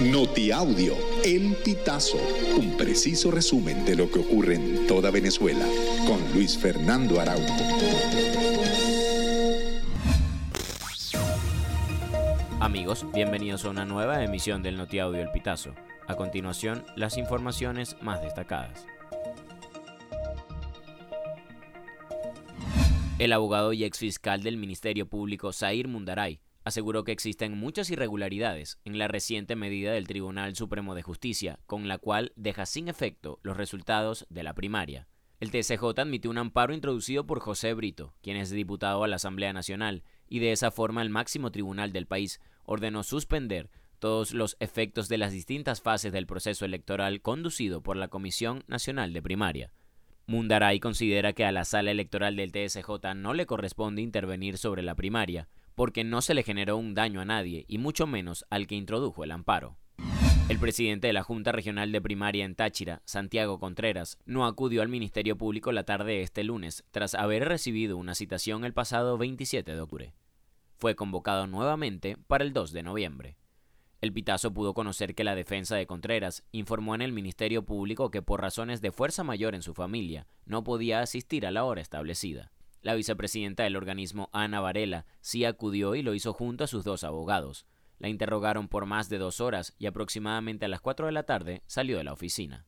Notiaudio, El Pitazo, un preciso resumen de lo que ocurre en toda Venezuela, con Luis Fernando Araújo. Amigos, bienvenidos a una nueva emisión del Notiaudio El Pitazo. A continuación, las informaciones más destacadas. El abogado y exfiscal del Ministerio Público, Zair Mundaray, aseguró que existen muchas irregularidades en la reciente medida del Tribunal Supremo de Justicia, con la cual deja sin efecto los resultados de la primaria. El TSJ admitió un amparo introducido por José Brito, quien es diputado a la Asamblea Nacional, y de esa forma el máximo tribunal del país ordenó suspender todos los efectos de las distintas fases del proceso electoral conducido por la Comisión Nacional de Primaria. Mundaray considera que a la sala electoral del TSJ no le corresponde intervenir sobre la primaria, porque no se le generó un daño a nadie, y mucho menos al que introdujo el amparo. El presidente de la Junta Regional de Primaria en Táchira, Santiago Contreras, no acudió al Ministerio Público la tarde de este lunes, tras haber recibido una citación el pasado 27 de octubre. Fue convocado nuevamente para el 2 de noviembre. El Pitazo pudo conocer que la defensa de Contreras informó en el Ministerio Público que por razones de fuerza mayor en su familia no podía asistir a la hora establecida. La vicepresidenta del organismo, Ana Varela, sí acudió y lo hizo junto a sus dos abogados. La interrogaron por más de dos horas y aproximadamente a las cuatro de la tarde salió de la oficina.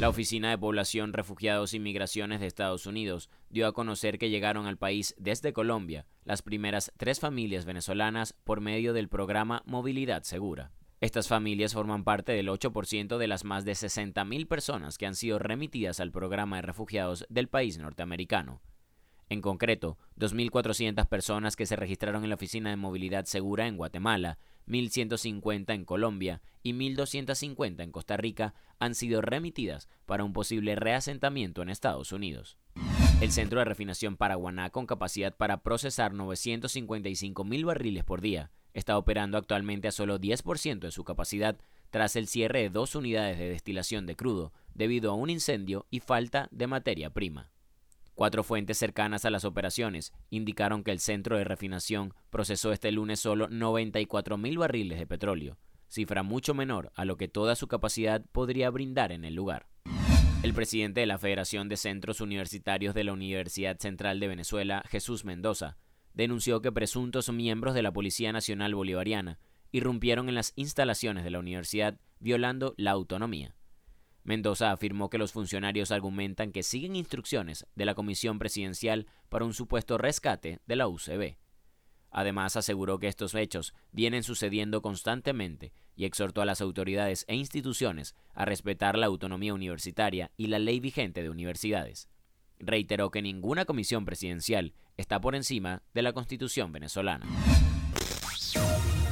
La Oficina de Población, Refugiados y Migraciones de Estados Unidos dio a conocer que llegaron al país desde Colombia las primeras tres familias venezolanas por medio del programa Movilidad Segura. Estas familias forman parte del 8% de las más de 60.000 personas que han sido remitidas al programa de refugiados del país norteamericano. En concreto, 2.400 personas que se registraron en la Oficina de Movilidad Segura en Guatemala, 1.150 en Colombia y 1.250 en Costa Rica han sido remitidas para un posible reasentamiento en Estados Unidos. El centro de refinación Paraguaná, con capacidad para procesar 955.000 barriles por día, está operando actualmente a solo 10% de su capacidad tras el cierre de dos unidades de destilación de crudo debido a un incendio y falta de materia prima. Cuatro fuentes cercanas a las operaciones indicaron que el centro de refinación procesó este lunes solo 94 mil barriles de petróleo, cifra mucho menor a lo que toda su capacidad podría brindar en el lugar. El presidente de la Federación de Centros Universitarios de la Universidad Central de Venezuela, Jesús Mendoza, denunció que presuntos miembros de la Policía Nacional Bolivariana irrumpieron en las instalaciones de la universidad violando la autonomía. Mendoza afirmó que los funcionarios argumentan que siguen instrucciones de la Comisión Presidencial para un supuesto rescate de la UCB. Además, aseguró que estos hechos vienen sucediendo constantemente y exhortó a las autoridades e instituciones a respetar la autonomía universitaria y la ley vigente de universidades. Reiteró que ninguna comisión presidencial está por encima de la Constitución venezolana.